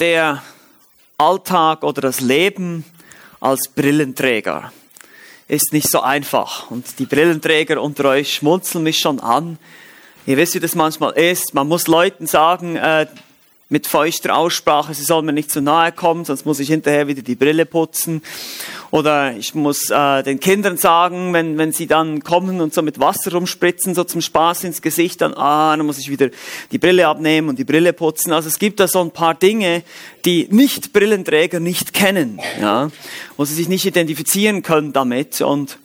der Alltag oder das Leben als Brillenträger ist nicht so einfach. Und die Brillenträger unter euch schmunzeln mich schon an. Ihr wisst, wie das manchmal ist. Man muss Leuten sagen, äh, mit feuchter Aussprache, sie sollen mir nicht zu nahe kommen, sonst muss ich hinterher wieder die Brille putzen. Oder ich muss äh, den Kindern sagen, wenn, wenn sie dann kommen und so mit Wasser rumspritzen, so zum Spaß ins Gesicht, dann, ah, dann muss ich wieder die Brille abnehmen und die Brille putzen. Also es gibt da so ein paar Dinge, die Nicht-Brillenträger nicht kennen, ja, wo sie sich nicht identifizieren können damit. Und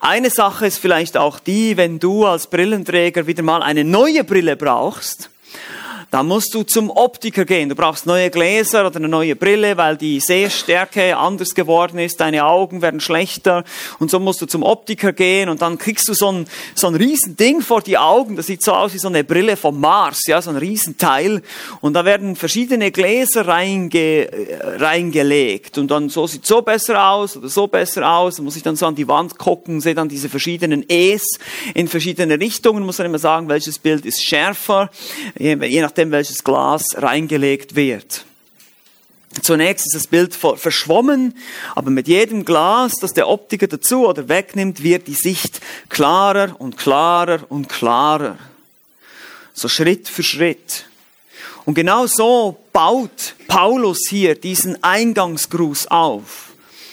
eine Sache ist vielleicht auch die, wenn du als Brillenträger wieder mal eine neue Brille brauchst, dann musst du zum Optiker gehen. Du brauchst neue Gläser oder eine neue Brille, weil die Sehstärke anders geworden ist, deine Augen werden schlechter. Und so musst du zum Optiker gehen und dann kriegst du so ein, so ein riesen Ding vor die Augen, das sieht so aus wie so eine Brille vom Mars, ja, so ein Riesenteil. Und da werden verschiedene Gläser reinge, reingelegt. Und dann so sieht so besser aus oder so besser aus, da muss ich dann so an die Wand gucken, sehe dann diese verschiedenen E's in verschiedene Richtungen, muss dann immer sagen, welches Bild ist schärfer, je, je nach nachdem welches Glas reingelegt wird. Zunächst ist das Bild verschwommen, aber mit jedem Glas, das der Optiker dazu oder wegnimmt, wird die Sicht klarer und klarer und klarer. So Schritt für Schritt. Und genau so baut Paulus hier diesen Eingangsgruß auf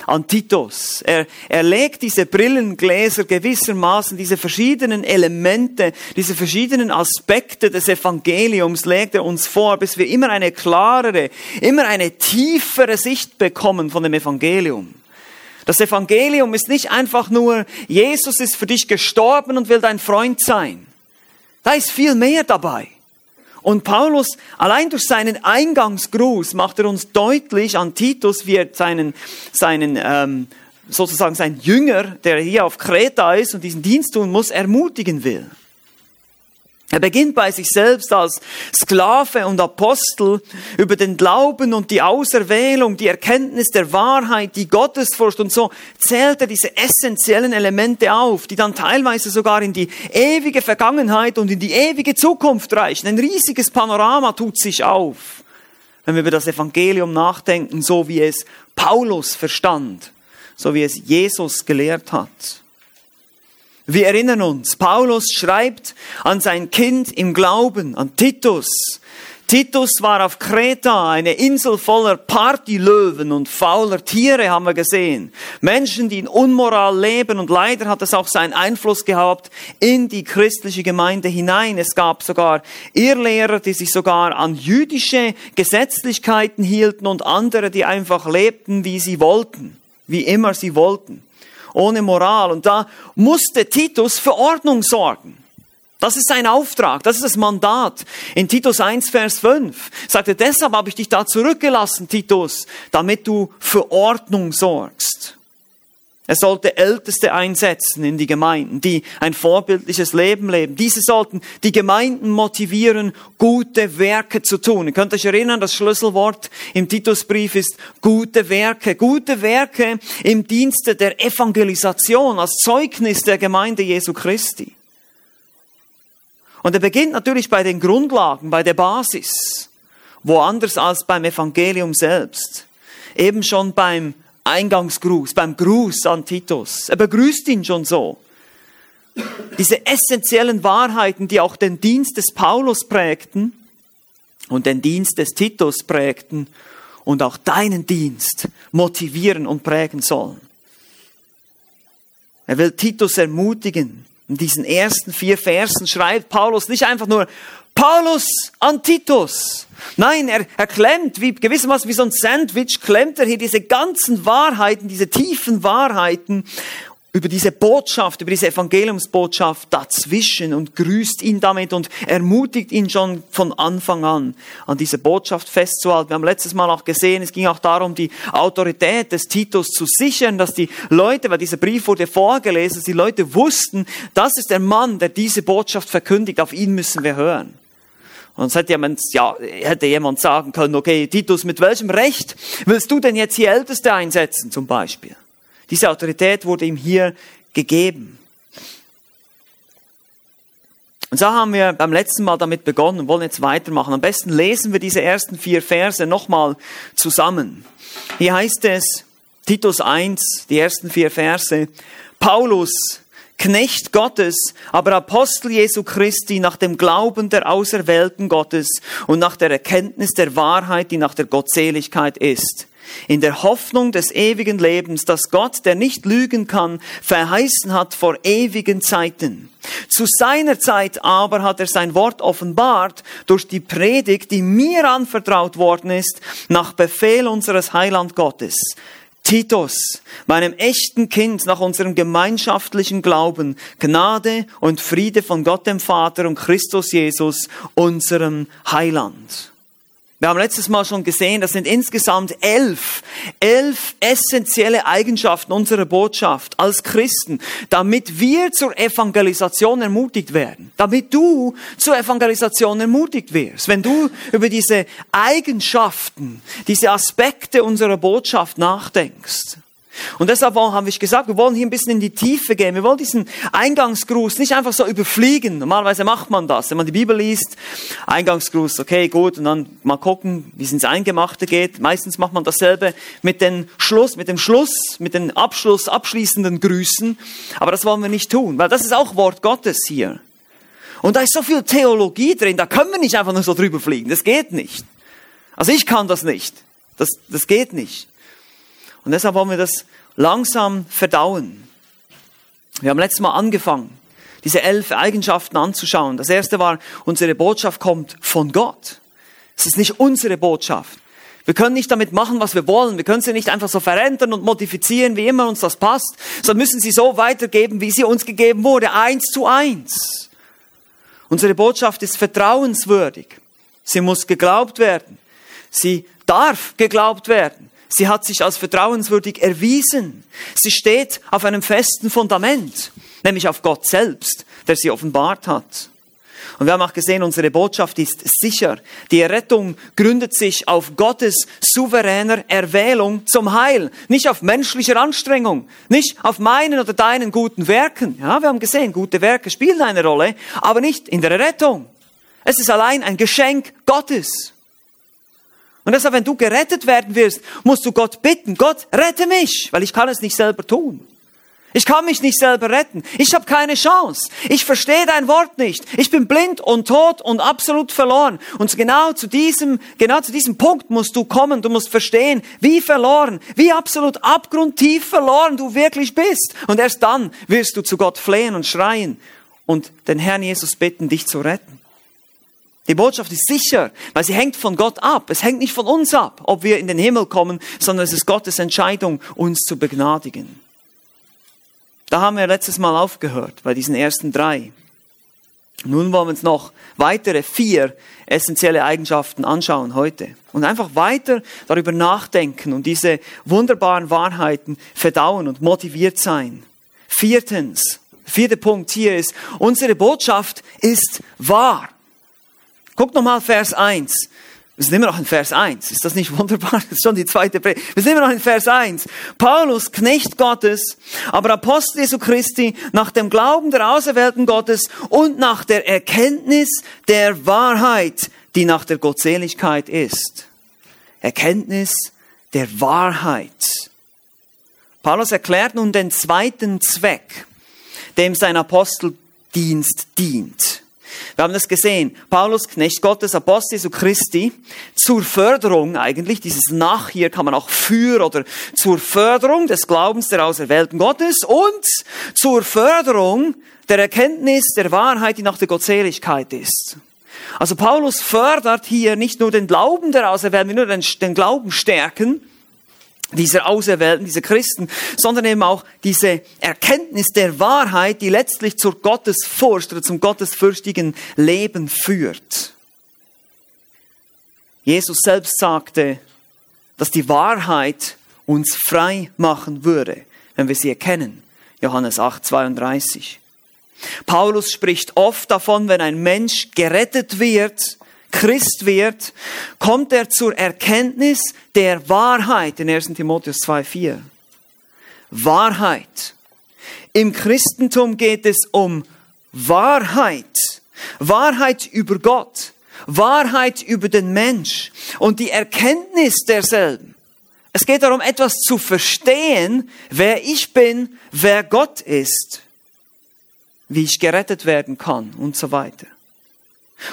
an Titus. Er, er legt diese Brillengläser gewissermaßen, diese verschiedenen Elemente, diese verschiedenen Aspekte des Evangeliums legt er uns vor, bis wir immer eine klarere, immer eine tiefere Sicht bekommen von dem Evangelium. Das Evangelium ist nicht einfach nur, Jesus ist für dich gestorben und will dein Freund sein. Da ist viel mehr dabei. Und Paulus, allein durch seinen Eingangsgruß, macht er uns deutlich an Titus, wie er seinen, seinen ähm, sozusagen sein Jünger, der hier auf Kreta ist und diesen Dienst tun muss, ermutigen will. Er beginnt bei sich selbst als Sklave und Apostel über den Glauben und die Auserwählung, die Erkenntnis der Wahrheit, die Gottesfurcht und so zählt er diese essentiellen Elemente auf, die dann teilweise sogar in die ewige Vergangenheit und in die ewige Zukunft reichen. Ein riesiges Panorama tut sich auf, wenn wir über das Evangelium nachdenken, so wie es Paulus verstand, so wie es Jesus gelehrt hat. Wir erinnern uns, Paulus schreibt an sein Kind im Glauben, an Titus. Titus war auf Kreta, eine Insel voller Partylöwen und fauler Tiere haben wir gesehen. Menschen, die in Unmoral leben und leider hat es auch seinen Einfluss gehabt in die christliche Gemeinde hinein. Es gab sogar Irrlehrer, die sich sogar an jüdische Gesetzlichkeiten hielten und andere, die einfach lebten, wie sie wollten, wie immer sie wollten ohne Moral. Und da musste Titus für Ordnung sorgen. Das ist sein Auftrag, das ist das Mandat. In Titus 1, Vers 5 sagt er, deshalb habe ich dich da zurückgelassen, Titus, damit du für Ordnung sorgst. Er sollte Älteste einsetzen in die Gemeinden, die ein vorbildliches Leben leben. Diese sollten die Gemeinden motivieren, gute Werke zu tun. Ihr könnt euch erinnern, das Schlüsselwort im Titusbrief ist gute Werke. Gute Werke im Dienste der Evangelisation, als Zeugnis der Gemeinde Jesu Christi. Und er beginnt natürlich bei den Grundlagen, bei der Basis. Woanders als beim Evangelium selbst. Eben schon beim Eingangsgruß, beim Gruß an Titus. Er begrüßt ihn schon so. Diese essentiellen Wahrheiten, die auch den Dienst des Paulus prägten und den Dienst des Titus prägten und auch deinen Dienst motivieren und prägen sollen. Er will Titus ermutigen. In diesen ersten vier Versen schreibt Paulus nicht einfach nur, Paulus an Titus. Nein, er, er klemmt, wie, gewissermaßen wie so ein Sandwich, klemmt er hier diese ganzen Wahrheiten, diese tiefen Wahrheiten über diese Botschaft, über diese Evangeliumsbotschaft dazwischen und grüßt ihn damit und ermutigt ihn schon von Anfang an, an diese Botschaft festzuhalten. Wir haben letztes Mal auch gesehen, es ging auch darum, die Autorität des Titus zu sichern, dass die Leute, weil dieser Brief wurde vorgelesen, dass die Leute wussten, das ist der Mann, der diese Botschaft verkündigt, auf ihn müssen wir hören. Und sonst hätte jemand, ja, hätte jemand sagen können, okay, Titus, mit welchem Recht willst du denn jetzt hier Älteste einsetzen, zum Beispiel? Diese Autorität wurde ihm hier gegeben. Und so haben wir beim letzten Mal damit begonnen und wollen jetzt weitermachen. Am besten lesen wir diese ersten vier Verse nochmal zusammen. Hier heißt es, Titus 1, die ersten vier Verse, Paulus, Knecht Gottes, aber Apostel Jesu Christi nach dem Glauben der Auserwählten Gottes und nach der Erkenntnis der Wahrheit, die nach der Gottseligkeit ist. In der Hoffnung des ewigen Lebens, das Gott, der nicht lügen kann, verheißen hat vor ewigen Zeiten. Zu seiner Zeit aber hat er sein Wort offenbart durch die Predigt, die mir anvertraut worden ist, nach Befehl unseres Heiland Gottes Titus, meinem echten Kind nach unserem gemeinschaftlichen Glauben, Gnade und Friede von Gott dem Vater und Christus Jesus, unserem Heiland. Wir haben letztes Mal schon gesehen, das sind insgesamt elf, elf essentielle Eigenschaften unserer Botschaft als Christen, damit wir zur Evangelisation ermutigt werden, damit du zur Evangelisation ermutigt wirst. Wenn du über diese Eigenschaften, diese Aspekte unserer Botschaft nachdenkst, und deshalb haben wir gesagt, wir wollen hier ein bisschen in die Tiefe gehen. Wir wollen diesen Eingangsgruß nicht einfach so überfliegen. Normalerweise macht man das. Wenn man die Bibel liest, Eingangsgruß, okay, gut, und dann mal gucken, wie es ins Eingemachte geht. Meistens macht man dasselbe mit dem Schluss, mit dem Schluss, mit den Abschluss, abschließenden Grüßen. Aber das wollen wir nicht tun, weil das ist auch Wort Gottes hier. Und da ist so viel Theologie drin, da können wir nicht einfach nur so drüber fliegen. Das geht nicht. Also ich kann das nicht. Das, das geht nicht. Und deshalb wollen wir das langsam verdauen. Wir haben letztes Mal angefangen, diese elf Eigenschaften anzuschauen. Das erste war, unsere Botschaft kommt von Gott. Es ist nicht unsere Botschaft. Wir können nicht damit machen, was wir wollen. Wir können sie nicht einfach so verändern und modifizieren, wie immer uns das passt, sondern müssen sie so weitergeben, wie sie uns gegeben wurde, eins zu eins. Unsere Botschaft ist vertrauenswürdig. Sie muss geglaubt werden. Sie darf geglaubt werden. Sie hat sich als vertrauenswürdig erwiesen. Sie steht auf einem festen Fundament, nämlich auf Gott selbst, der sie offenbart hat. Und wir haben auch gesehen, unsere Botschaft ist sicher. Die Errettung gründet sich auf Gottes souveräner Erwählung zum Heil, nicht auf menschlicher Anstrengung, nicht auf meinen oder deinen guten Werken. Ja, wir haben gesehen, gute Werke spielen eine Rolle, aber nicht in der Errettung. Es ist allein ein Geschenk Gottes. Und deshalb, wenn du gerettet werden wirst, musst du Gott bitten, Gott, rette mich, weil ich kann es nicht selber tun. Ich kann mich nicht selber retten. Ich habe keine Chance. Ich verstehe dein Wort nicht. Ich bin blind und tot und absolut verloren. Und genau zu diesem, genau zu diesem Punkt musst du kommen. Du musst verstehen, wie verloren, wie absolut abgrundtief verloren du wirklich bist. Und erst dann wirst du zu Gott flehen und schreien und den Herrn Jesus bitten, dich zu retten. Die Botschaft ist sicher, weil sie hängt von Gott ab. Es hängt nicht von uns ab, ob wir in den Himmel kommen, sondern es ist Gottes Entscheidung, uns zu begnadigen. Da haben wir letztes Mal aufgehört, bei diesen ersten drei. Nun wollen wir uns noch weitere vier essentielle Eigenschaften anschauen heute und einfach weiter darüber nachdenken und diese wunderbaren Wahrheiten verdauen und motiviert sein. Viertens, vierter Punkt hier ist, unsere Botschaft ist wahr. Guck nochmal Vers 1. Wir sind immer noch in Vers 1. Ist das nicht wunderbar? Das ist schon die zweite Predigt. Wir sind immer noch in Vers 1. Paulus, Knecht Gottes, aber Apostel Jesu Christi, nach dem Glauben der Auserwählten Gottes und nach der Erkenntnis der Wahrheit, die nach der Gottseligkeit ist. Erkenntnis der Wahrheit. Paulus erklärt nun den zweiten Zweck, dem sein Aposteldienst dient. Wir haben das gesehen. Paulus, Knecht Gottes, Apostel Jesu Christi, zur Förderung eigentlich, dieses Nach hier kann man auch für oder zur Förderung des Glaubens der Auserwählten Gottes und zur Förderung der Erkenntnis der Wahrheit, die nach der Gottseligkeit ist. Also Paulus fördert hier nicht nur den Glauben der Auserwählten, nur den, den Glauben stärken, dieser Auserwählten, dieser Christen, sondern eben auch diese Erkenntnis der Wahrheit, die letztlich zur Gottesfurcht oder zum gottesfürchtigen Leben führt. Jesus selbst sagte, dass die Wahrheit uns frei machen würde, wenn wir sie erkennen. Johannes 8, 32. Paulus spricht oft davon, wenn ein Mensch gerettet wird, Christ wird, kommt er zur Erkenntnis der Wahrheit in 1 Timotheus 2,4. Wahrheit. Im Christentum geht es um Wahrheit Wahrheit über Gott, Wahrheit über den Mensch und die Erkenntnis derselben. Es geht darum, etwas zu verstehen, wer ich bin, wer Gott ist, wie ich gerettet werden kann und so weiter.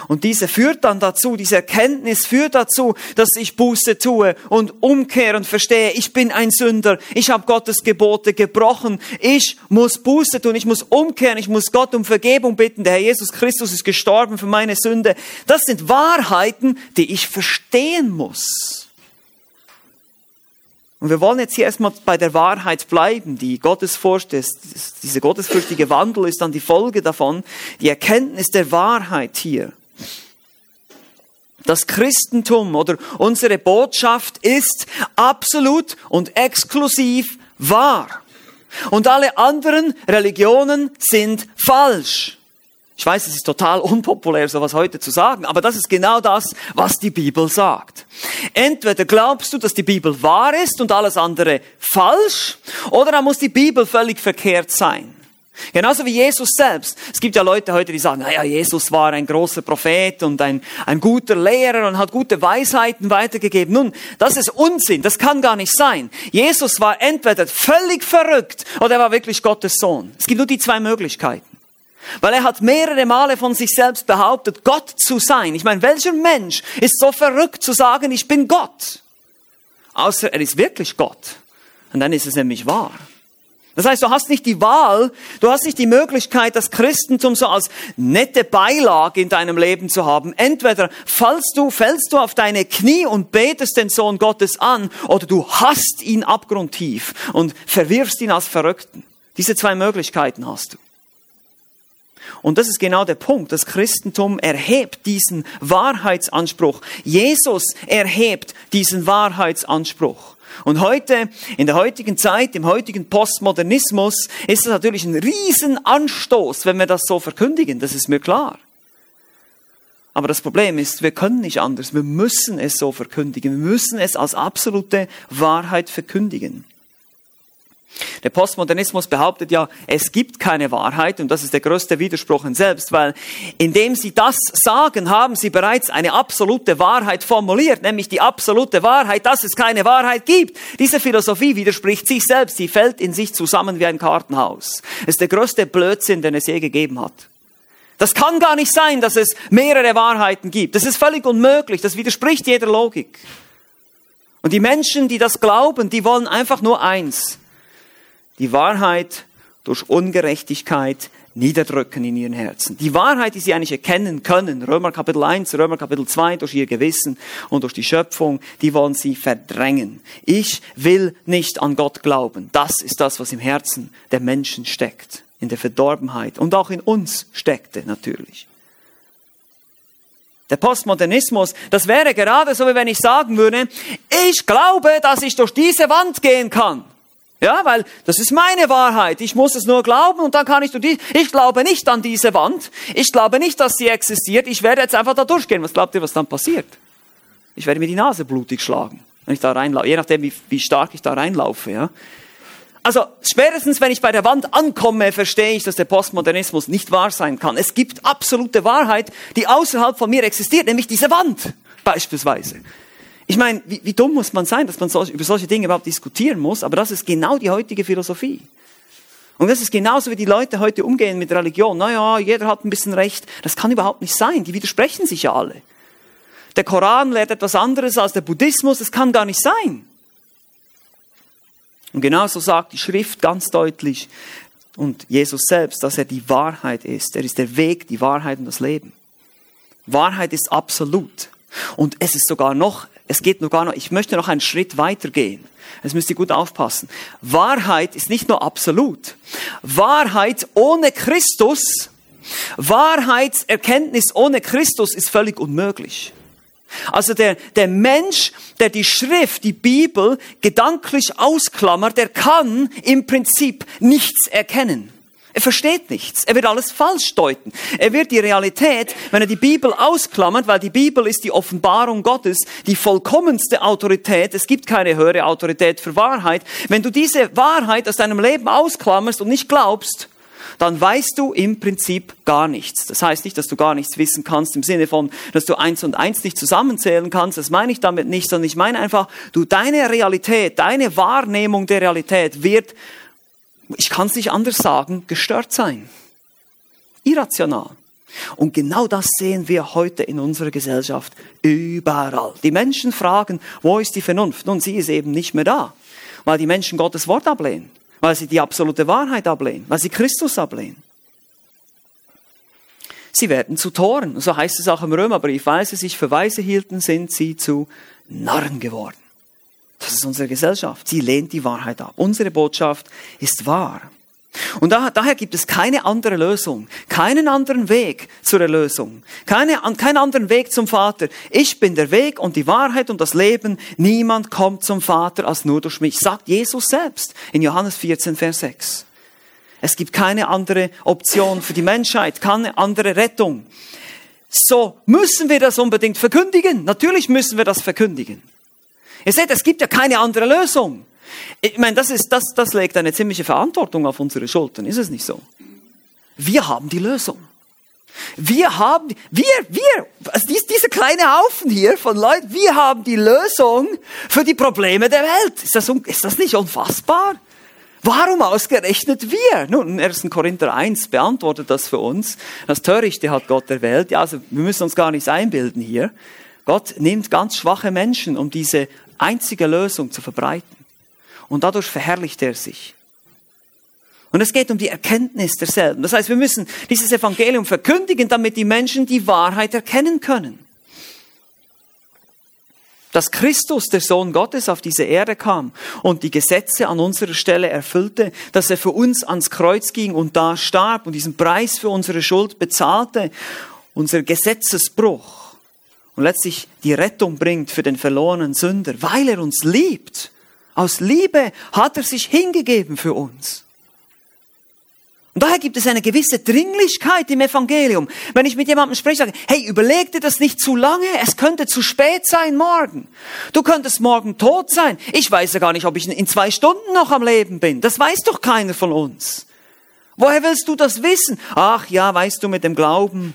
Und diese führt dann dazu, diese Erkenntnis führt dazu, dass ich Buße tue und umkehre und verstehe, ich bin ein Sünder, ich habe Gottes Gebote gebrochen, ich muss Buße tun, ich muss umkehren, ich muss Gott um Vergebung bitten, der Herr Jesus Christus ist gestorben für meine Sünde. Das sind Wahrheiten, die ich verstehen muss. Und wir wollen jetzt hier erstmal bei der Wahrheit bleiben, die Gottesfurcht ist. Diese gottesfürchtige Wandel ist dann die Folge davon, die Erkenntnis der Wahrheit hier. Das Christentum oder unsere Botschaft ist absolut und exklusiv wahr. Und alle anderen Religionen sind falsch. Ich weiß, es ist total unpopulär, sowas heute zu sagen, aber das ist genau das, was die Bibel sagt. Entweder glaubst du, dass die Bibel wahr ist und alles andere falsch, oder dann muss die Bibel völlig verkehrt sein. Genauso wie Jesus selbst. Es gibt ja Leute heute, die sagen, naja, Jesus war ein großer Prophet und ein, ein guter Lehrer und hat gute Weisheiten weitergegeben. Nun, das ist Unsinn, das kann gar nicht sein. Jesus war entweder völlig verrückt oder er war wirklich Gottes Sohn. Es gibt nur die zwei Möglichkeiten. Weil er hat mehrere Male von sich selbst behauptet, Gott zu sein. Ich meine, welcher Mensch ist so verrückt zu sagen, ich bin Gott? Außer er ist wirklich Gott. Und dann ist es nämlich wahr. Das heißt, du hast nicht die Wahl, du hast nicht die Möglichkeit, das Christentum so als nette Beilage in deinem Leben zu haben. Entweder fallst du, fällst du auf deine Knie und betest den Sohn Gottes an, oder du hasst ihn abgrundtief und verwirfst ihn als Verrückten. Diese zwei Möglichkeiten hast du. Und das ist genau der Punkt. Das Christentum erhebt diesen Wahrheitsanspruch. Jesus erhebt diesen Wahrheitsanspruch. Und heute, in der heutigen Zeit, im heutigen Postmodernismus, ist das natürlich ein Riesenanstoß, wenn wir das so verkündigen. Das ist mir klar. Aber das Problem ist, wir können nicht anders. Wir müssen es so verkündigen. Wir müssen es als absolute Wahrheit verkündigen. Der Postmodernismus behauptet ja, es gibt keine Wahrheit und das ist der größte Widerspruch in selbst, weil indem sie das sagen, haben sie bereits eine absolute Wahrheit formuliert, nämlich die absolute Wahrheit, dass es keine Wahrheit gibt. Diese Philosophie widerspricht sich selbst, sie fällt in sich zusammen wie ein Kartenhaus. Es ist der größte Blödsinn, den es je gegeben hat. Das kann gar nicht sein, dass es mehrere Wahrheiten gibt. Das ist völlig unmöglich, das widerspricht jeder Logik. Und die Menschen, die das glauben, die wollen einfach nur eins, die Wahrheit durch Ungerechtigkeit niederdrücken in ihren Herzen. Die Wahrheit, die sie eigentlich erkennen können, Römer Kapitel 1, Römer Kapitel 2, durch ihr Gewissen und durch die Schöpfung, die wollen sie verdrängen. Ich will nicht an Gott glauben. Das ist das, was im Herzen der Menschen steckt, in der Verdorbenheit und auch in uns steckte natürlich. Der Postmodernismus, das wäre gerade so, wie wenn ich sagen würde, ich glaube, dass ich durch diese Wand gehen kann. Ja, weil das ist meine Wahrheit. Ich muss es nur glauben und dann kann ich die, ich glaube nicht an diese Wand. Ich glaube nicht, dass sie existiert. Ich werde jetzt einfach da durchgehen. Was glaubt ihr, was dann passiert? Ich werde mir die Nase blutig schlagen, wenn ich da reinlaufe. Je nachdem, wie, wie stark ich da reinlaufe, ja. Also spätestens, wenn ich bei der Wand ankomme, verstehe ich, dass der Postmodernismus nicht wahr sein kann. Es gibt absolute Wahrheit, die außerhalb von mir existiert, nämlich diese Wand beispielsweise. Ich meine, wie, wie dumm muss man sein, dass man so, über solche Dinge überhaupt diskutieren muss, aber das ist genau die heutige Philosophie. Und das ist genauso, wie die Leute heute umgehen mit Religion. Naja, jeder hat ein bisschen Recht. Das kann überhaupt nicht sein. Die widersprechen sich ja alle. Der Koran lehrt etwas anderes als der Buddhismus. Das kann gar nicht sein. Und genauso sagt die Schrift ganz deutlich und Jesus selbst, dass er die Wahrheit ist. Er ist der Weg, die Wahrheit und das Leben. Wahrheit ist absolut. Und es ist sogar noch es geht nur gar noch, ich möchte noch einen Schritt weiter gehen. Das müsst ihr gut aufpassen. Wahrheit ist nicht nur absolut. Wahrheit ohne Christus, Wahrheitserkenntnis ohne Christus ist völlig unmöglich. Also der, der Mensch, der die Schrift, die Bibel gedanklich ausklammert, der kann im Prinzip nichts erkennen. Er versteht nichts. Er wird alles falsch deuten. Er wird die Realität, wenn er die Bibel ausklammert, weil die Bibel ist die Offenbarung Gottes, die vollkommenste Autorität. Es gibt keine höhere Autorität für Wahrheit. Wenn du diese Wahrheit aus deinem Leben ausklammerst und nicht glaubst, dann weißt du im Prinzip gar nichts. Das heißt nicht, dass du gar nichts wissen kannst im Sinne von, dass du eins und eins nicht zusammenzählen kannst. Das meine ich damit nicht, sondern ich meine einfach, du, deine Realität, deine Wahrnehmung der Realität wird, ich kann es nicht anders sagen, gestört sein. Irrational. Und genau das sehen wir heute in unserer Gesellschaft überall. Die Menschen fragen, wo ist die Vernunft? Nun, sie ist eben nicht mehr da, weil die Menschen Gottes Wort ablehnen, weil sie die absolute Wahrheit ablehnen, weil sie Christus ablehnen. Sie werden zu Toren, so heißt es auch im Römerbrief, weil sie sich für Weise hielten, sind sie zu Narren geworden. Das ist unsere Gesellschaft. Sie lehnt die Wahrheit ab. Unsere Botschaft ist wahr. Und daher gibt es keine andere Lösung, keinen anderen Weg zur Erlösung, keine, keinen anderen Weg zum Vater. Ich bin der Weg und die Wahrheit und das Leben. Niemand kommt zum Vater als nur durch mich, sagt Jesus selbst in Johannes 14, Vers 6. Es gibt keine andere Option für die Menschheit, keine andere Rettung. So müssen wir das unbedingt verkündigen. Natürlich müssen wir das verkündigen. Ihr seht, es gibt ja keine andere Lösung. Ich meine, das, ist, das, das legt eine ziemliche Verantwortung auf unsere Schultern, ist es nicht so? Wir haben die Lösung. Wir haben, wir, wir, also diese kleine Haufen hier von Leuten, wir haben die Lösung für die Probleme der Welt. Ist das, ist das nicht unfassbar? Warum ausgerechnet wir? Nun, 1. Korinther 1 beantwortet das für uns. Das Törichte hat Gott erwählt. Ja, also wir müssen uns gar nichts einbilden hier. Gott nimmt ganz schwache Menschen, um diese einzige Lösung zu verbreiten. Und dadurch verherrlicht er sich. Und es geht um die Erkenntnis derselben. Das heißt, wir müssen dieses Evangelium verkündigen, damit die Menschen die Wahrheit erkennen können. Dass Christus, der Sohn Gottes, auf diese Erde kam und die Gesetze an unserer Stelle erfüllte, dass er für uns ans Kreuz ging und da starb und diesen Preis für unsere Schuld bezahlte, unser Gesetzesbruch und letztlich die Rettung bringt für den verlorenen Sünder, weil er uns liebt aus Liebe hat er sich hingegeben für uns. Und daher gibt es eine gewisse Dringlichkeit im Evangelium. Wenn ich mit jemandem spreche, sage, hey, überleg dir das nicht zu lange, es könnte zu spät sein morgen. Du könntest morgen tot sein. Ich weiß ja gar nicht, ob ich in zwei Stunden noch am Leben bin. Das weiß doch keiner von uns. Woher willst du das wissen? Ach ja, weißt du, mit dem Glauben,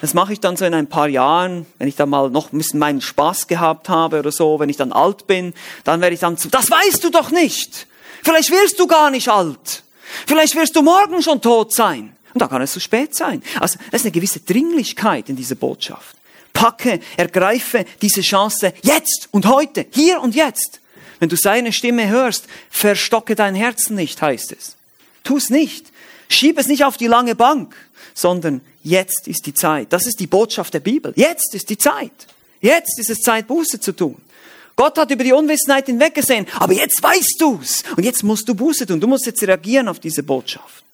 das mache ich dann so in ein paar Jahren, wenn ich dann mal noch ein bisschen meinen Spaß gehabt habe oder so, wenn ich dann alt bin, dann werde ich dann zu, das weißt du doch nicht. Vielleicht wirst du gar nicht alt. Vielleicht wirst du morgen schon tot sein. Und da kann es zu spät sein. Also, das ist eine gewisse Dringlichkeit in dieser Botschaft. Packe, ergreife diese Chance jetzt und heute, hier und jetzt. Wenn du seine Stimme hörst, verstocke dein Herzen nicht, heißt es. Tu es nicht. Schieb es nicht auf die lange Bank, sondern Jetzt ist die Zeit. Das ist die Botschaft der Bibel. Jetzt ist die Zeit. Jetzt ist es Zeit, Buße zu tun. Gott hat über die Unwissenheit hinweggesehen, aber jetzt weißt du's. Und jetzt musst du Buße tun. Du musst jetzt reagieren auf diese Botschaft.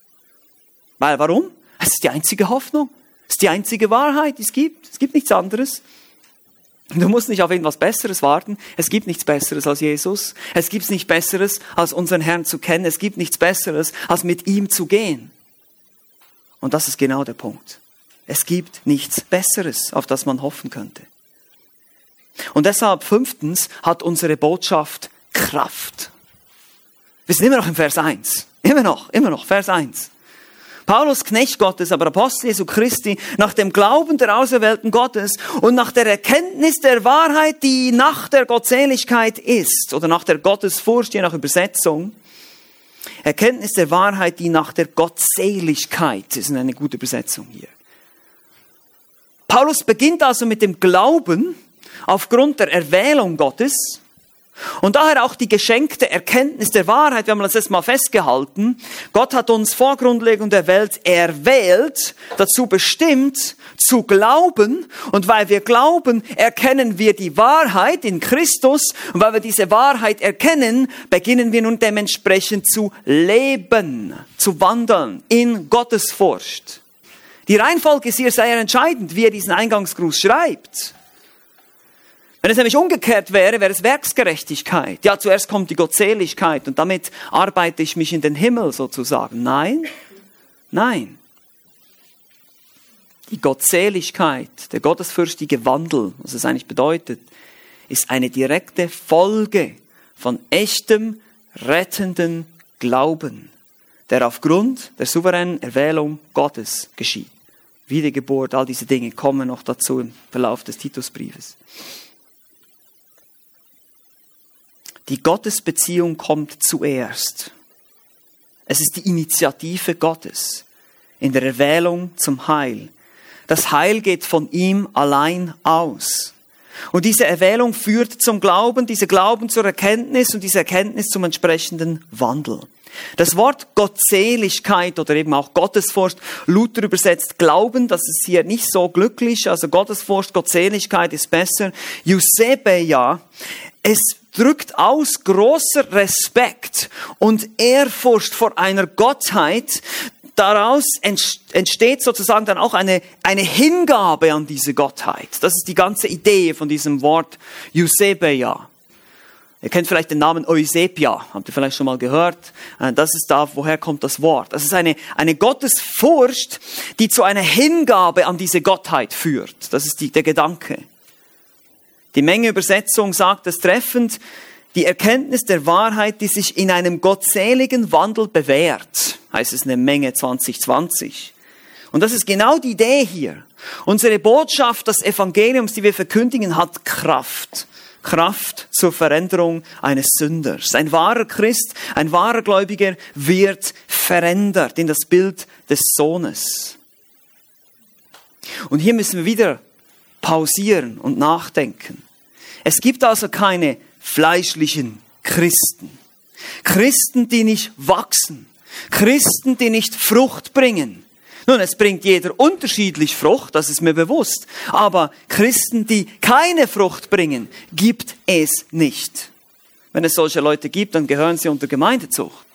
Weil, warum? Es ist die einzige Hoffnung. Es ist die einzige Wahrheit, die es gibt. Es gibt nichts anderes. Du musst nicht auf irgendwas Besseres warten. Es gibt nichts Besseres als Jesus. Es gibt nichts Besseres, als unseren Herrn zu kennen. Es gibt nichts Besseres, als mit ihm zu gehen. Und das ist genau der Punkt. Es gibt nichts Besseres, auf das man hoffen könnte. Und deshalb fünftens hat unsere Botschaft Kraft. Wir sind immer noch im Vers 1. Immer noch, immer noch, Vers 1. Paulus, Knecht Gottes, aber Apostel Jesu Christi, nach dem Glauben der Auserwählten Gottes und nach der Erkenntnis der Wahrheit, die nach der Gottseligkeit ist, oder nach der Gottesfurcht, je nach Übersetzung, Erkenntnis der Wahrheit, die nach der Gottseligkeit, ist eine gute Übersetzung hier. Paulus beginnt also mit dem Glauben aufgrund der Erwählung Gottes und daher auch die geschenkte Erkenntnis der Wahrheit. Wir haben das mal festgehalten. Gott hat uns vor Grundlegung der Welt erwählt, dazu bestimmt, zu glauben. Und weil wir glauben, erkennen wir die Wahrheit in Christus. Und weil wir diese Wahrheit erkennen, beginnen wir nun dementsprechend zu leben, zu wandeln in Gottes Furcht. Die Reihenfolge ist hier sehr entscheidend, wie er diesen Eingangsgruß schreibt. Wenn es nämlich umgekehrt wäre, wäre es Werksgerechtigkeit. Ja, zuerst kommt die Gottseligkeit und damit arbeite ich mich in den Himmel sozusagen. Nein, nein. Die Gottseligkeit, der gottesfürchtige Wandel, was es eigentlich bedeutet, ist eine direkte Folge von echtem, rettenden Glauben der aufgrund der souveränen Erwählung Gottes geschieht. Wiedergeburt, all diese Dinge kommen noch dazu im Verlauf des Titusbriefes. Die Gottesbeziehung kommt zuerst. Es ist die Initiative Gottes in der Erwählung zum Heil. Das Heil geht von ihm allein aus. Und diese Erwählung führt zum Glauben, diese Glauben zur Erkenntnis und diese Erkenntnis zum entsprechenden Wandel. Das Wort Gottseligkeit oder eben auch Gottesfurcht, Luther übersetzt Glauben, das ist hier nicht so glücklich, also Gottesfurcht, Gottseligkeit ist besser. Eusebeia, es drückt aus großer Respekt und Ehrfurcht vor einer Gottheit, daraus entsteht sozusagen dann auch eine, eine Hingabe an diese Gottheit. Das ist die ganze Idee von diesem Wort Eusebeia. Ihr kennt vielleicht den Namen Eusebia, habt ihr vielleicht schon mal gehört. Äh, das ist da, woher kommt das Wort. Das ist eine, eine Gottesfurcht, die zu einer Hingabe an diese Gottheit führt. Das ist die, der Gedanke. Die Menge Übersetzung sagt es treffend, die Erkenntnis der Wahrheit, die sich in einem gottseligen Wandel bewährt, heißt es in der Menge 2020. Und das ist genau die Idee hier. Unsere Botschaft des Evangeliums, die wir verkündigen, hat Kraft. Kraft zur Veränderung eines Sünders. Ein wahrer Christ, ein wahrer Gläubiger wird verändert in das Bild des Sohnes. Und hier müssen wir wieder pausieren und nachdenken. Es gibt also keine fleischlichen Christen. Christen, die nicht wachsen. Christen, die nicht Frucht bringen. Nun, es bringt jeder unterschiedlich Frucht, das ist mir bewusst. Aber Christen, die keine Frucht bringen, gibt es nicht. Wenn es solche Leute gibt, dann gehören sie unter Gemeindezucht.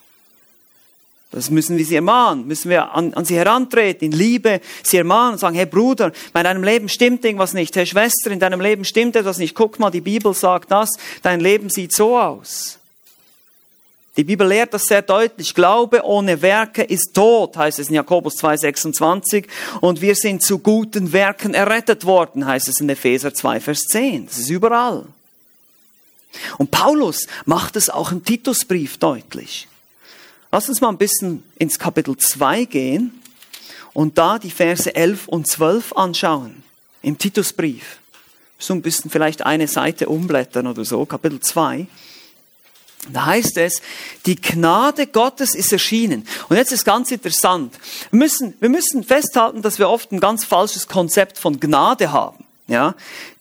Das müssen wir sie ermahnen, müssen wir an, an sie herantreten, in Liebe sie ermahnen und sagen, hey Bruder, bei deinem Leben stimmt irgendwas nicht. Hey Schwester, in deinem Leben stimmt etwas nicht. Guck mal, die Bibel sagt das, dein Leben sieht so aus. Die Bibel lehrt das sehr deutlich. Glaube ohne Werke ist tot, heißt es in Jakobus 2,26. Und wir sind zu guten Werken errettet worden, heißt es in Epheser 2, Vers 10. Das ist überall. Und Paulus macht es auch im Titusbrief deutlich. Lass uns mal ein bisschen ins Kapitel 2 gehen und da die Verse 11 und 12 anschauen. Im Titusbrief. So ein bisschen vielleicht eine Seite umblättern oder so, Kapitel 2. Da heißt es, die Gnade Gottes ist erschienen. Und jetzt ist ganz interessant. Wir müssen, wir müssen festhalten, dass wir oft ein ganz falsches Konzept von Gnade haben. Ja?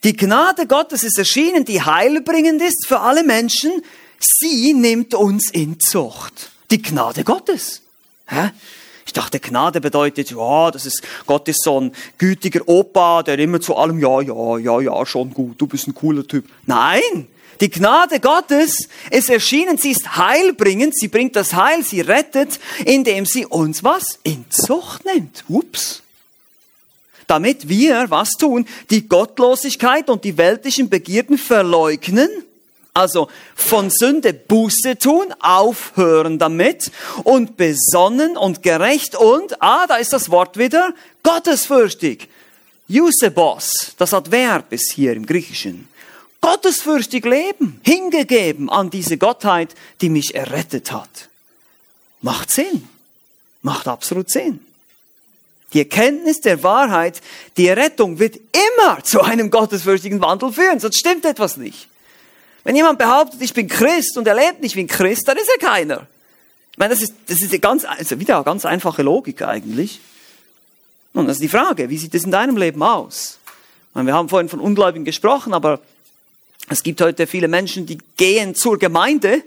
Die Gnade Gottes ist erschienen, die heilbringend ist für alle Menschen. Sie nimmt uns in Zucht. Die Gnade Gottes. Hä? Ich dachte, Gnade bedeutet, ja, das ist, Gott ist so ein gütiger Opa, der immer zu allem, ja, ja, ja, ja, schon gut, du bist ein cooler Typ. Nein! Die Gnade Gottes ist erschienen, sie ist heilbringend, sie bringt das Heil, sie rettet, indem sie uns was? In Zucht nimmt. Ups. Damit wir was tun? Die Gottlosigkeit und die weltlichen Begierden verleugnen, also von Sünde Buße tun, aufhören damit und besonnen und gerecht und, ah, da ist das Wort wieder, gottesfürchtig. Eusebos, das Adverb ist hier im Griechischen gottesfürchtig leben, hingegeben an diese Gottheit, die mich errettet hat. Macht Sinn. Macht absolut Sinn. Die Erkenntnis der Wahrheit, die Errettung wird immer zu einem gottesfürchtigen Wandel führen, sonst stimmt etwas nicht. Wenn jemand behauptet, ich bin Christ und er lebt nicht wie ein Christ, dann ist er keiner. Ich meine, das ist, das ist ganz, also wieder eine ganz einfache Logik eigentlich. Und das ist die Frage, wie sieht es in deinem Leben aus? Meine, wir haben vorhin von Ungläubigen gesprochen, aber es gibt heute viele Menschen, die gehen zur Gemeinde.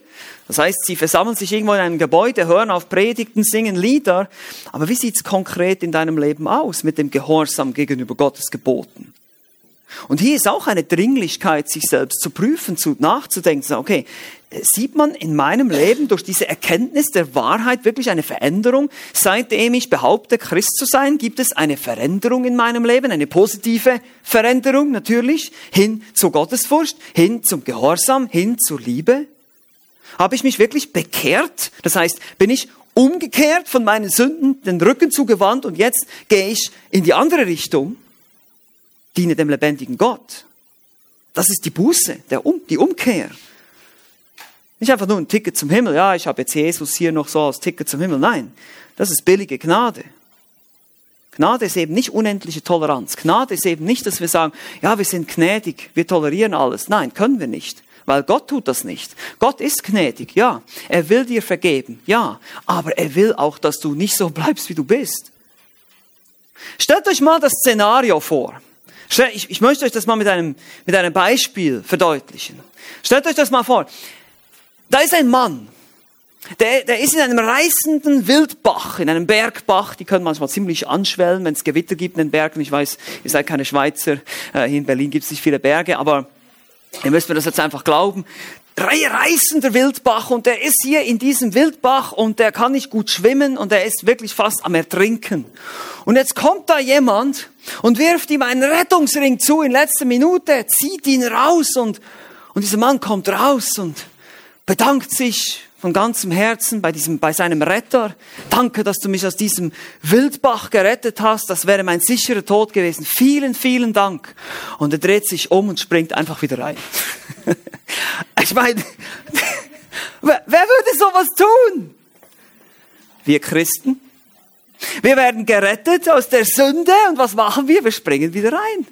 Das heißt, sie versammeln sich irgendwo in einem Gebäude, hören auf Predigten, singen Lieder. Aber wie sieht's konkret in deinem Leben aus mit dem Gehorsam gegenüber Gottes Geboten? Und hier ist auch eine Dringlichkeit, sich selbst zu prüfen, zu nachzudenken. Okay, sieht man in meinem Leben durch diese Erkenntnis der Wahrheit wirklich eine Veränderung? Seitdem ich behaupte, Christ zu sein, gibt es eine Veränderung in meinem Leben, eine positive Veränderung natürlich, hin zur Gottesfurcht, hin zum Gehorsam, hin zur Liebe? Habe ich mich wirklich bekehrt? Das heißt, bin ich umgekehrt von meinen Sünden, den Rücken zugewandt und jetzt gehe ich in die andere Richtung? Diene dem lebendigen Gott. Das ist die Buße, der um, die Umkehr. Nicht einfach nur ein Ticket zum Himmel. Ja, ich habe jetzt Jesus hier noch so als Ticket zum Himmel. Nein, das ist billige Gnade. Gnade ist eben nicht unendliche Toleranz. Gnade ist eben nicht, dass wir sagen, ja, wir sind gnädig, wir tolerieren alles. Nein, können wir nicht, weil Gott tut das nicht. Gott ist gnädig, ja. Er will dir vergeben, ja. Aber er will auch, dass du nicht so bleibst, wie du bist. Stellt euch mal das Szenario vor. Ich, ich möchte euch das mal mit einem, mit einem Beispiel verdeutlichen. Stellt euch das mal vor. Da ist ein Mann, der, der ist in einem reißenden Wildbach, in einem Bergbach. Die können manchmal ziemlich anschwellen, wenn es Gewitter gibt in den Bergen. Ich weiß, ihr seid keine Schweizer. Äh, hier in Berlin gibt es nicht viele Berge, aber ihr müsst mir das jetzt einfach glauben. Reißender Wildbach und der ist hier in diesem Wildbach und der kann nicht gut schwimmen und er ist wirklich fast am Ertrinken. Und jetzt kommt da jemand und wirft ihm einen Rettungsring zu in letzter Minute, zieht ihn raus und, und dieser Mann kommt raus und bedankt sich von ganzem Herzen bei diesem, bei seinem Retter. Danke, dass du mich aus diesem Wildbach gerettet hast. Das wäre mein sicherer Tod gewesen. Vielen, vielen Dank. Und er dreht sich um und springt einfach wieder rein. ich meine, wer würde sowas tun? Wir Christen. Wir werden gerettet aus der Sünde und was machen wir? Wir springen wieder rein.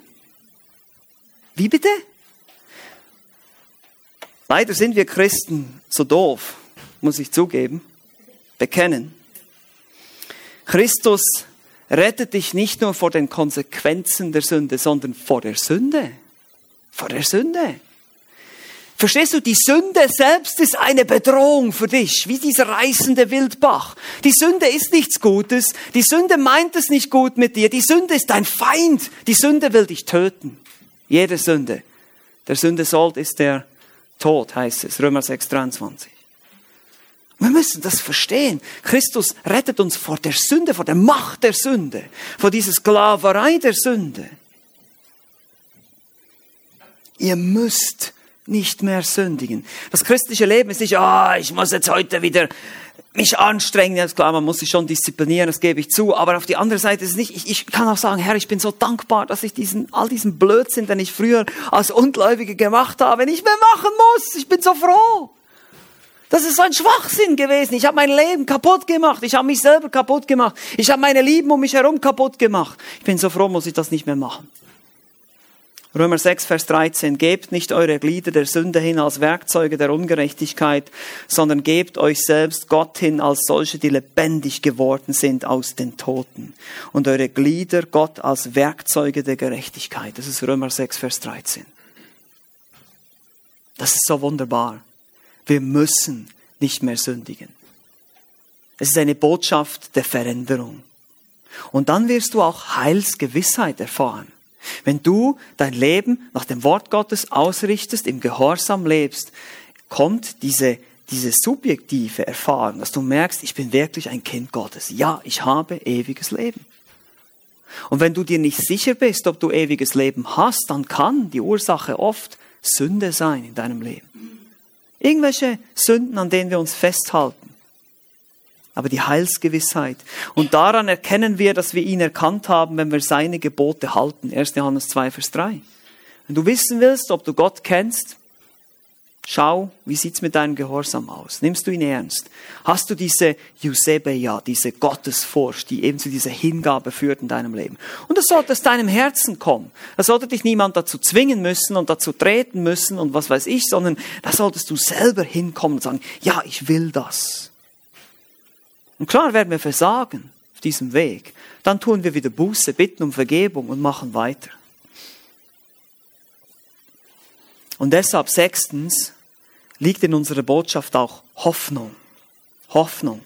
Wie bitte? Leider sind wir Christen so doof muss ich zugeben, bekennen. Christus rettet dich nicht nur vor den Konsequenzen der Sünde, sondern vor der Sünde. Vor der Sünde. Verstehst du, die Sünde selbst ist eine Bedrohung für dich, wie dieser reißende Wildbach. Die Sünde ist nichts Gutes, die Sünde meint es nicht gut mit dir, die Sünde ist dein Feind, die Sünde will dich töten. Jede Sünde. Der Sünde Sold ist der Tod, heißt es, Römer 6, 23. Wir müssen das verstehen. Christus rettet uns vor der Sünde, vor der Macht der Sünde, vor dieser Sklaverei der Sünde. Ihr müsst nicht mehr sündigen. Das christliche Leben ist nicht, ah, ich muss jetzt heute wieder mich anstrengen. Ja, ist klar, man muss sich schon disziplinieren, das gebe ich zu. Aber auf die andere Seite ist es nicht, ich, ich kann auch sagen, Herr, ich bin so dankbar, dass ich diesen, all diesen Blödsinn, den ich früher als Ungläubige gemacht habe, nicht mehr machen muss. Ich bin so froh. Das ist so ein Schwachsinn gewesen. Ich habe mein Leben kaputt gemacht. Ich habe mich selber kaputt gemacht. Ich habe meine Lieben um mich herum kaputt gemacht. Ich bin so froh, muss ich das nicht mehr machen. Römer 6, Vers 13. Gebt nicht eure Glieder der Sünde hin als Werkzeuge der Ungerechtigkeit, sondern gebt euch selbst Gott hin als solche, die lebendig geworden sind aus den Toten. Und eure Glieder Gott als Werkzeuge der Gerechtigkeit. Das ist Römer 6, Vers 13. Das ist so wunderbar. Wir müssen nicht mehr sündigen. Es ist eine Botschaft der Veränderung. Und dann wirst du auch Heilsgewissheit erfahren. Wenn du dein Leben nach dem Wort Gottes ausrichtest, im Gehorsam lebst, kommt diese, diese subjektive Erfahrung, dass du merkst, ich bin wirklich ein Kind Gottes. Ja, ich habe ewiges Leben. Und wenn du dir nicht sicher bist, ob du ewiges Leben hast, dann kann die Ursache oft Sünde sein in deinem Leben. Irgendwelche Sünden, an denen wir uns festhalten. Aber die Heilsgewissheit. Und daran erkennen wir, dass wir ihn erkannt haben, wenn wir seine Gebote halten. 1. Johannes 2, Vers 3. Wenn du wissen willst, ob du Gott kennst, Schau, wie sieht's mit deinem Gehorsam aus? Nimmst du ihn ernst? Hast du diese Eusebeia, diese Gottesfurcht, die eben zu dieser Hingabe führt in deinem Leben? Und das sollte aus deinem Herzen kommen. Da sollte dich niemand dazu zwingen müssen und dazu treten müssen und was weiß ich, sondern da solltest du selber hinkommen und sagen, ja, ich will das. Und klar werden wir versagen auf diesem Weg. Dann tun wir wieder Buße, bitten um Vergebung und machen weiter. Und deshalb sechstens, liegt in unserer Botschaft auch Hoffnung. Hoffnung.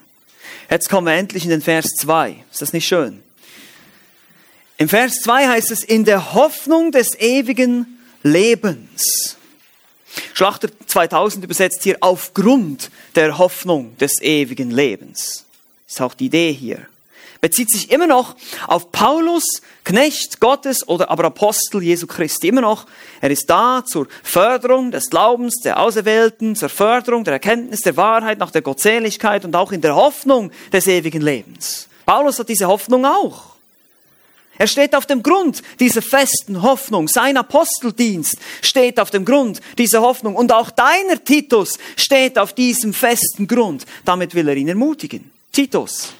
Jetzt kommen wir endlich in den Vers 2. Ist das nicht schön? Im Vers 2 heißt es, in der Hoffnung des ewigen Lebens. Schlachter 2000 übersetzt hier aufgrund der Hoffnung des ewigen Lebens. Ist auch die Idee hier bezieht sich immer noch auf Paulus, Knecht Gottes oder aber Apostel Jesu Christi. Immer noch, er ist da zur Förderung des Glaubens der Auserwählten, zur Förderung der Erkenntnis der Wahrheit nach der Gottseligkeit und auch in der Hoffnung des ewigen Lebens. Paulus hat diese Hoffnung auch. Er steht auf dem Grund dieser festen Hoffnung. Sein Aposteldienst steht auf dem Grund dieser Hoffnung. Und auch deiner Titus steht auf diesem festen Grund. Damit will er ihn ermutigen. Titus,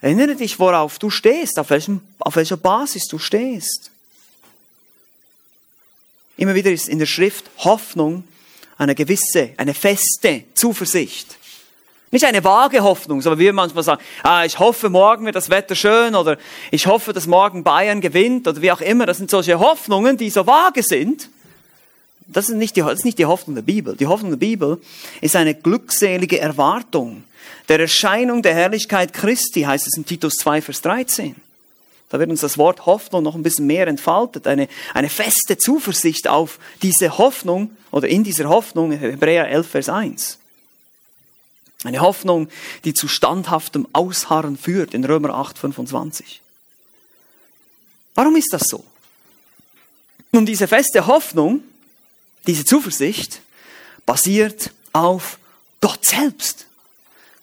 erinnere dich, worauf du stehst, auf, welchem, auf welcher Basis du stehst. Immer wieder ist in der Schrift Hoffnung eine gewisse, eine feste Zuversicht. Nicht eine vage Hoffnung, so wie wir manchmal sagen, ah, ich hoffe, morgen wird das Wetter schön oder ich hoffe, dass morgen Bayern gewinnt oder wie auch immer. Das sind solche Hoffnungen, die so vage sind. Das ist nicht die, das ist nicht die Hoffnung der Bibel. Die Hoffnung der Bibel ist eine glückselige Erwartung der Erscheinung der Herrlichkeit Christi, heißt es in Titus 2, Vers 13. Da wird uns das Wort Hoffnung noch ein bisschen mehr entfaltet. Eine, eine feste Zuversicht auf diese Hoffnung oder in dieser Hoffnung, Hebräer 11, Vers 1. Eine Hoffnung, die zu standhaftem Ausharren führt in Römer 8, 25. Warum ist das so? Nun, diese feste Hoffnung, diese Zuversicht basiert auf Gott selbst.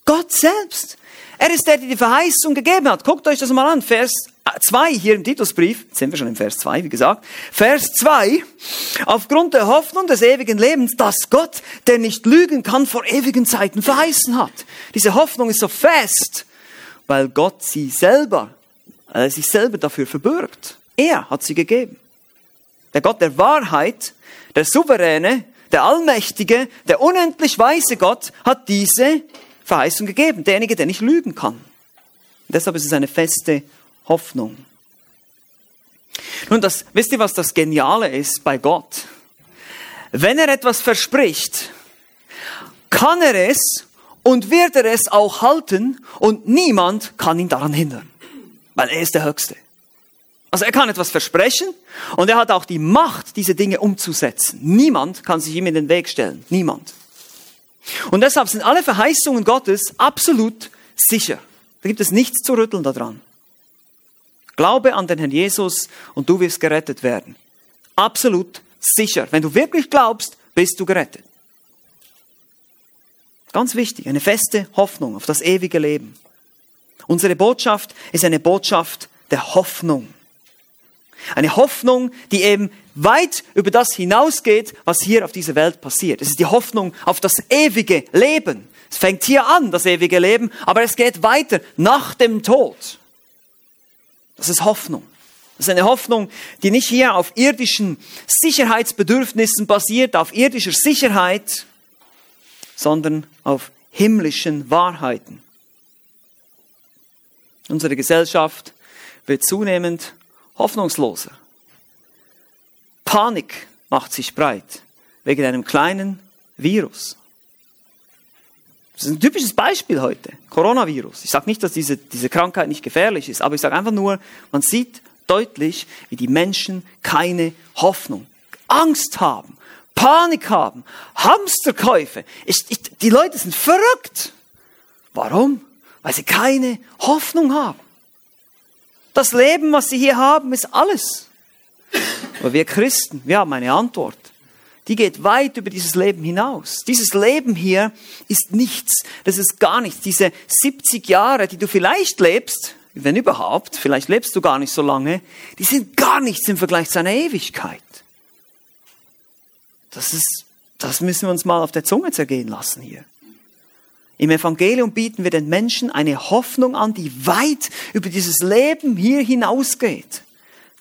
Gott selbst. Er ist der, der die Verheißung gegeben hat. Guckt euch das mal an. Vers 2 hier im Titusbrief, jetzt sind wir schon im Vers 2, wie gesagt. Vers 2, aufgrund der Hoffnung des ewigen Lebens, dass Gott, der nicht lügen kann, vor ewigen Zeiten verheißen hat. Diese Hoffnung ist so fest, weil Gott sie selber, äh, sich selber dafür verbürgt. Er hat sie gegeben. Der Gott der Wahrheit, der Souveräne, der Allmächtige, der unendlich weise Gott hat diese Verheißung gegeben. Derjenige, der nicht lügen kann. Und deshalb ist es eine feste Hoffnung. Nun, das, wisst ihr, was das Geniale ist bei Gott? Wenn er etwas verspricht, kann er es und wird er es auch halten und niemand kann ihn daran hindern, weil er ist der Höchste. Also er kann etwas versprechen und er hat auch die Macht, diese Dinge umzusetzen. Niemand kann sich ihm in den Weg stellen. Niemand. Und deshalb sind alle Verheißungen Gottes absolut sicher. Da gibt es nichts zu rütteln daran. Glaube an den Herrn Jesus und du wirst gerettet werden. Absolut sicher. Wenn du wirklich glaubst, bist du gerettet. Ganz wichtig, eine feste Hoffnung auf das ewige Leben. Unsere Botschaft ist eine Botschaft der Hoffnung. Eine Hoffnung, die eben weit über das hinausgeht, was hier auf dieser Welt passiert. Es ist die Hoffnung auf das ewige Leben. Es fängt hier an, das ewige Leben, aber es geht weiter nach dem Tod. Das ist Hoffnung. Das ist eine Hoffnung, die nicht hier auf irdischen Sicherheitsbedürfnissen basiert, auf irdischer Sicherheit, sondern auf himmlischen Wahrheiten. Unsere Gesellschaft wird zunehmend hoffnungsloser. Panik macht sich breit wegen einem kleinen Virus. Das ist ein typisches Beispiel heute. Coronavirus. Ich sage nicht, dass diese, diese Krankheit nicht gefährlich ist, aber ich sage einfach nur, man sieht deutlich, wie die Menschen keine Hoffnung, Angst haben, Panik haben, Hamsterkäufe. Ich, ich, die Leute sind verrückt. Warum? Weil sie keine Hoffnung haben. Das Leben, was sie hier haben, ist alles. Aber wir Christen, wir haben eine Antwort die geht weit über dieses Leben hinaus. Dieses Leben hier ist nichts, das ist gar nichts. Diese 70 Jahre, die du vielleicht lebst, wenn überhaupt, vielleicht lebst du gar nicht so lange, die sind gar nichts im Vergleich zu einer Ewigkeit. Das ist, das müssen wir uns mal auf der Zunge zergehen lassen hier. Im Evangelium bieten wir den Menschen eine Hoffnung an, die weit über dieses Leben hier hinausgeht.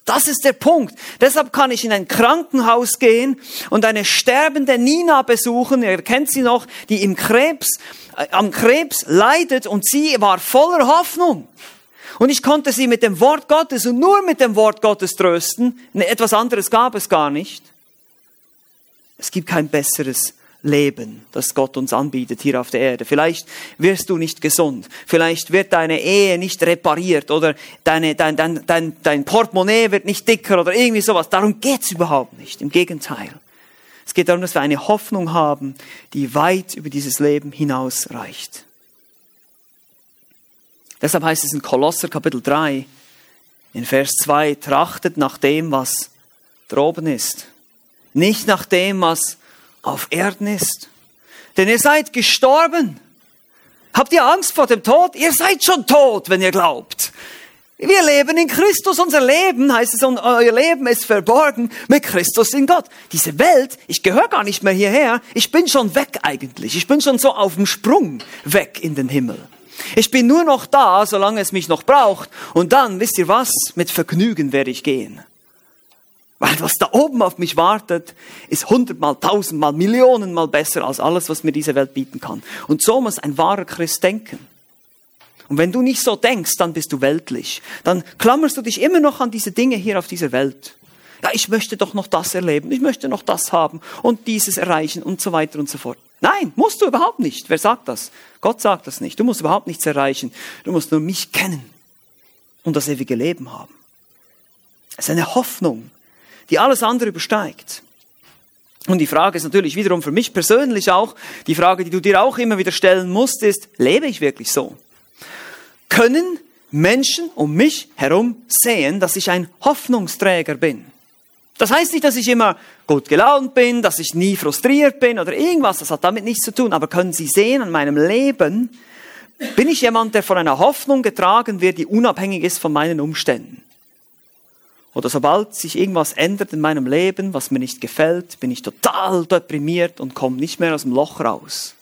Das ist der Punkt. Deshalb kann ich in ein Krankenhaus gehen und eine sterbende Nina besuchen. Ihr kennt sie noch, die im Krebs, äh, am Krebs leidet und sie war voller Hoffnung. Und ich konnte sie mit dem Wort Gottes und nur mit dem Wort Gottes trösten. Etwas anderes gab es gar nicht. Es gibt kein besseres Leben, das Gott uns anbietet hier auf der Erde. Vielleicht wirst du nicht gesund, vielleicht wird deine Ehe nicht repariert oder deine, dein, dein, dein, dein Portemonnaie wird nicht dicker oder irgendwie sowas. Darum geht's überhaupt nicht. Im Gegenteil. Es geht darum, dass wir eine Hoffnung haben, die weit über dieses Leben hinausreicht. Deshalb heißt es in Kolosser Kapitel 3, in Vers 2, trachtet nach dem, was droben ist. Nicht nach dem, was auf Erden ist. Denn ihr seid gestorben. Habt ihr Angst vor dem Tod? Ihr seid schon tot, wenn ihr glaubt. Wir leben in Christus. Unser Leben, heißt es, und euer Leben ist verborgen mit Christus in Gott. Diese Welt, ich gehöre gar nicht mehr hierher. Ich bin schon weg eigentlich. Ich bin schon so auf dem Sprung weg in den Himmel. Ich bin nur noch da, solange es mich noch braucht. Und dann, wisst ihr was? Mit Vergnügen werde ich gehen. Weil was da oben auf mich wartet, ist hundertmal, tausendmal, millionenmal besser als alles, was mir diese Welt bieten kann. Und so muss ein wahrer Christ denken. Und wenn du nicht so denkst, dann bist du weltlich. Dann klammerst du dich immer noch an diese Dinge hier auf dieser Welt. Ja, ich möchte doch noch das erleben, ich möchte noch das haben und dieses erreichen und so weiter und so fort. Nein, musst du überhaupt nicht. Wer sagt das? Gott sagt das nicht. Du musst überhaupt nichts erreichen. Du musst nur mich kennen und das ewige Leben haben. Es ist eine Hoffnung, die alles andere übersteigt. Und die Frage ist natürlich wiederum für mich persönlich auch, die Frage, die du dir auch immer wieder stellen musst, ist, lebe ich wirklich so? Können Menschen um mich herum sehen, dass ich ein Hoffnungsträger bin? Das heißt nicht, dass ich immer gut gelaunt bin, dass ich nie frustriert bin oder irgendwas, das hat damit nichts zu tun, aber können Sie sehen an meinem Leben, bin ich jemand, der von einer Hoffnung getragen wird, die unabhängig ist von meinen Umständen? Oder sobald sich irgendwas ändert in meinem Leben, was mir nicht gefällt, bin ich total deprimiert und komme nicht mehr aus dem Loch raus.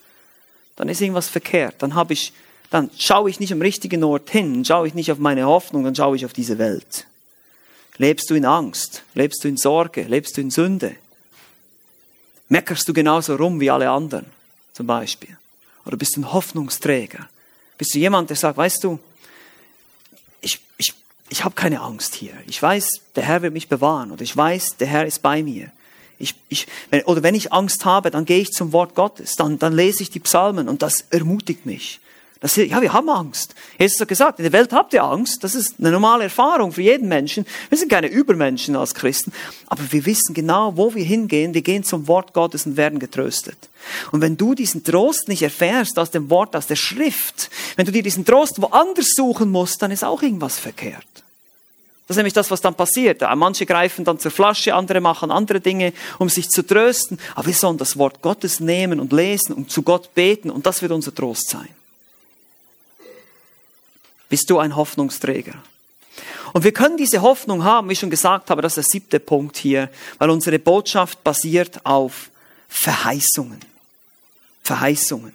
Dann ist irgendwas verkehrt. Dann habe ich, dann schaue ich nicht am richtigen Ort hin, schaue ich nicht auf meine Hoffnung, dann schaue ich auf diese Welt. Lebst du in Angst? Lebst du in Sorge? Lebst du in Sünde? Meckerst du genauso rum wie alle anderen, zum Beispiel? Oder bist du ein Hoffnungsträger? Bist du jemand, der sagt, weißt du, ich, ich, ich habe keine Angst hier. Ich weiß, der Herr wird mich bewahren oder ich weiß, der Herr ist bei mir. Ich, ich, wenn, oder wenn ich Angst habe, dann gehe ich zum Wort Gottes, dann, dann lese ich die Psalmen und das ermutigt mich. Das, ja, wir haben Angst. Jesus hat gesagt, in der Welt habt ihr Angst. Das ist eine normale Erfahrung für jeden Menschen. Wir sind keine Übermenschen als Christen, aber wir wissen genau, wo wir hingehen. Wir gehen zum Wort Gottes und werden getröstet. Und wenn du diesen Trost nicht erfährst aus dem Wort, aus der Schrift, wenn du dir diesen Trost woanders suchen musst, dann ist auch irgendwas verkehrt. Das ist nämlich das, was dann passiert. Manche greifen dann zur Flasche, andere machen andere Dinge, um sich zu trösten. Aber wir sollen das Wort Gottes nehmen und lesen und zu Gott beten und das wird unser Trost sein. Bist du ein Hoffnungsträger? Und wir können diese Hoffnung haben, wie ich schon gesagt habe, das ist der siebte Punkt hier, weil unsere Botschaft basiert auf Verheißungen. Verheißungen.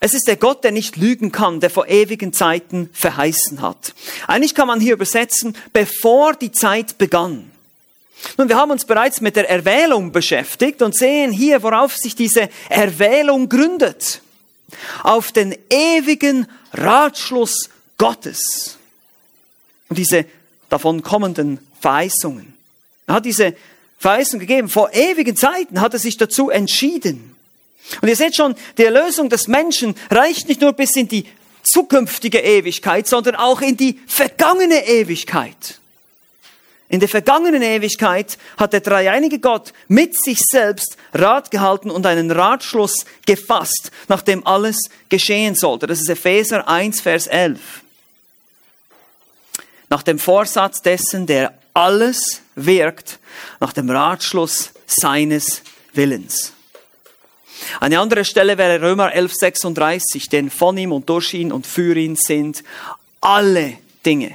Es ist der Gott, der nicht lügen kann, der vor ewigen Zeiten verheißen hat. Eigentlich kann man hier übersetzen, bevor die Zeit begann. Nun, wir haben uns bereits mit der Erwählung beschäftigt und sehen hier, worauf sich diese Erwählung gründet auf den ewigen Ratschluss Gottes und diese davon kommenden Verheißungen. Er hat diese Verheißung gegeben. Vor ewigen Zeiten hat er sich dazu entschieden. Und ihr seht schon, die Erlösung des Menschen reicht nicht nur bis in die zukünftige Ewigkeit, sondern auch in die vergangene Ewigkeit. In der vergangenen Ewigkeit hat der dreieinige Gott mit sich selbst Rat gehalten und einen Ratschluss gefasst, nachdem alles geschehen sollte. Das ist Epheser 1, Vers 11. Nach dem Vorsatz dessen, der alles wirkt, nach dem Ratschluss seines Willens. Eine andere Stelle wäre Römer 11, 36, denn von ihm und durch ihn und für ihn sind alle Dinge.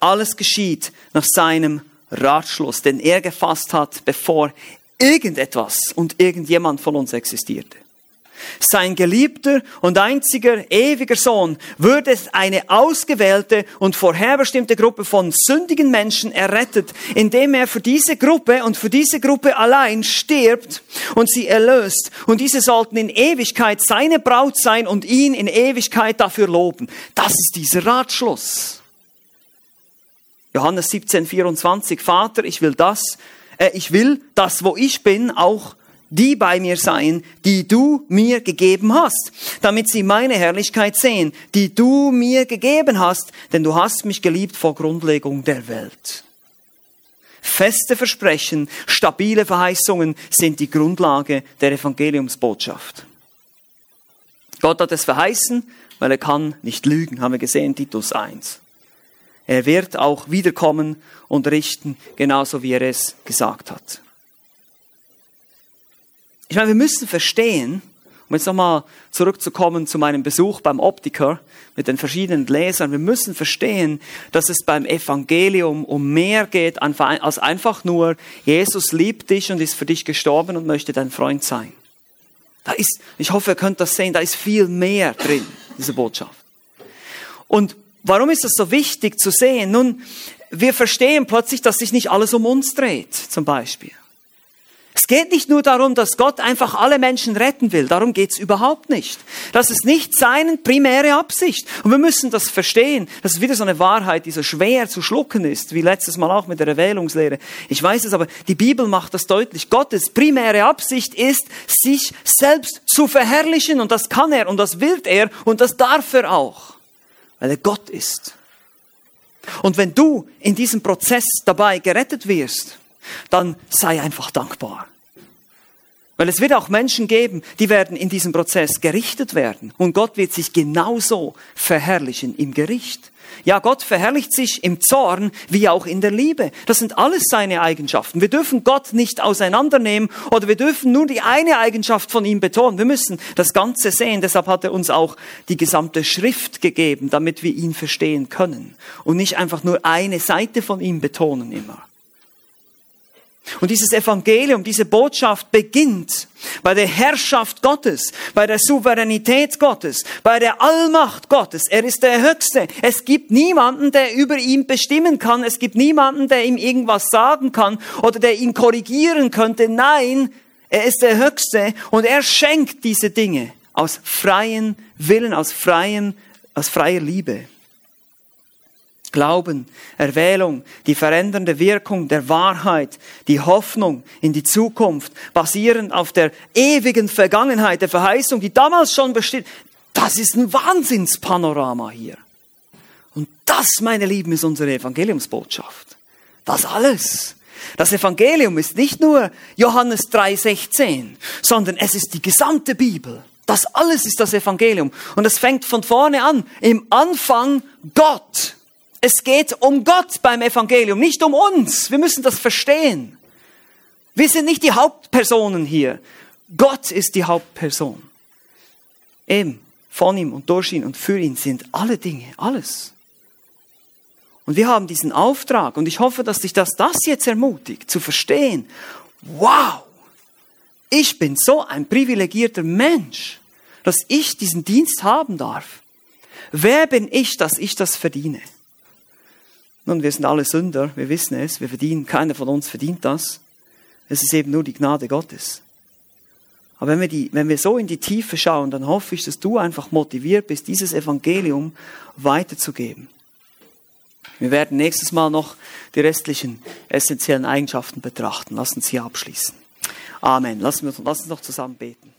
Alles geschieht nach seinem Ratschluss, den er gefasst hat, bevor irgendetwas und irgendjemand von uns existierte. Sein geliebter und einziger ewiger Sohn würde eine ausgewählte und vorherbestimmte Gruppe von sündigen Menschen errettet, indem er für diese Gruppe und für diese Gruppe allein stirbt und sie erlöst. Und diese sollten in Ewigkeit seine Braut sein und ihn in Ewigkeit dafür loben. Das ist dieser Ratschluss. Johannes 17, 24, Vater, ich will das, äh, ich will, dass wo ich bin, auch die bei mir sein, die du mir gegeben hast, damit sie meine Herrlichkeit sehen, die du mir gegeben hast, denn du hast mich geliebt vor Grundlegung der Welt. Feste Versprechen, stabile Verheißungen sind die Grundlage der Evangeliumsbotschaft. Gott hat es verheißen, weil er kann nicht lügen, haben wir gesehen, Titus 1. Er wird auch wiederkommen und richten, genauso wie er es gesagt hat. Ich meine, wir müssen verstehen, Um jetzt nochmal zurückzukommen zu meinem Besuch beim Optiker mit den verschiedenen Gläsern. Wir müssen verstehen, dass es beim Evangelium um mehr geht als einfach nur, Jesus liebt dich und ist für dich gestorben und möchte dein Freund sein. Da ist, ich hoffe, ihr könnt das sehen, da ist viel mehr drin, diese Botschaft. Und warum ist das so wichtig zu sehen? Nun, wir verstehen plötzlich, dass sich nicht alles um uns dreht, zum Beispiel. Es geht nicht nur darum, dass Gott einfach alle Menschen retten will. Darum geht's überhaupt nicht. Das ist nicht seine primäre Absicht. Und wir müssen das verstehen. Das ist wieder so eine Wahrheit, die so schwer zu schlucken ist, wie letztes Mal auch mit der Erwählungslehre. Ich weiß es, aber die Bibel macht das deutlich. Gottes primäre Absicht ist, sich selbst zu verherrlichen. Und das kann er und das will er und das darf er auch. Weil er Gott ist. Und wenn du in diesem Prozess dabei gerettet wirst, dann sei einfach dankbar. Weil es wird auch Menschen geben, die werden in diesem Prozess gerichtet werden. Und Gott wird sich genauso verherrlichen im Gericht. Ja, Gott verherrlicht sich im Zorn wie auch in der Liebe. Das sind alles seine Eigenschaften. Wir dürfen Gott nicht auseinandernehmen oder wir dürfen nur die eine Eigenschaft von ihm betonen. Wir müssen das Ganze sehen. Deshalb hat er uns auch die gesamte Schrift gegeben, damit wir ihn verstehen können. Und nicht einfach nur eine Seite von ihm betonen immer. Und dieses Evangelium, diese Botschaft beginnt bei der Herrschaft Gottes, bei der Souveränität Gottes, bei der Allmacht Gottes. Er ist der Höchste. Es gibt niemanden, der über ihn bestimmen kann. Es gibt niemanden, der ihm irgendwas sagen kann oder der ihn korrigieren könnte. Nein, er ist der Höchste und er schenkt diese Dinge aus freien Willen, aus freien, aus freier Liebe. Glauben, Erwählung, die verändernde Wirkung der Wahrheit, die Hoffnung in die Zukunft, basierend auf der ewigen Vergangenheit, der Verheißung, die damals schon besteht. Das ist ein Wahnsinnspanorama hier. Und das, meine Lieben, ist unsere Evangeliumsbotschaft. Das alles. Das Evangelium ist nicht nur Johannes 3,16, sondern es ist die gesamte Bibel. Das alles ist das Evangelium. Und es fängt von vorne an. Im Anfang Gott. Es geht um Gott beim Evangelium, nicht um uns. Wir müssen das verstehen. Wir sind nicht die Hauptpersonen hier. Gott ist die Hauptperson. Eben, von ihm und durch ihn und für ihn sind alle Dinge, alles. Und wir haben diesen Auftrag und ich hoffe, dass dich das, das jetzt ermutigt, zu verstehen, wow, ich bin so ein privilegierter Mensch, dass ich diesen Dienst haben darf. Wer bin ich, dass ich das verdiene? Nun, wir sind alle Sünder, wir wissen es, wir verdienen, keiner von uns verdient das. Es ist eben nur die Gnade Gottes. Aber wenn wir, die, wenn wir so in die Tiefe schauen, dann hoffe ich, dass du einfach motiviert bist, dieses Evangelium weiterzugeben. Wir werden nächstes Mal noch die restlichen essentiellen Eigenschaften betrachten. Lass uns hier abschließen. Amen. Lass uns, lass uns noch zusammen beten.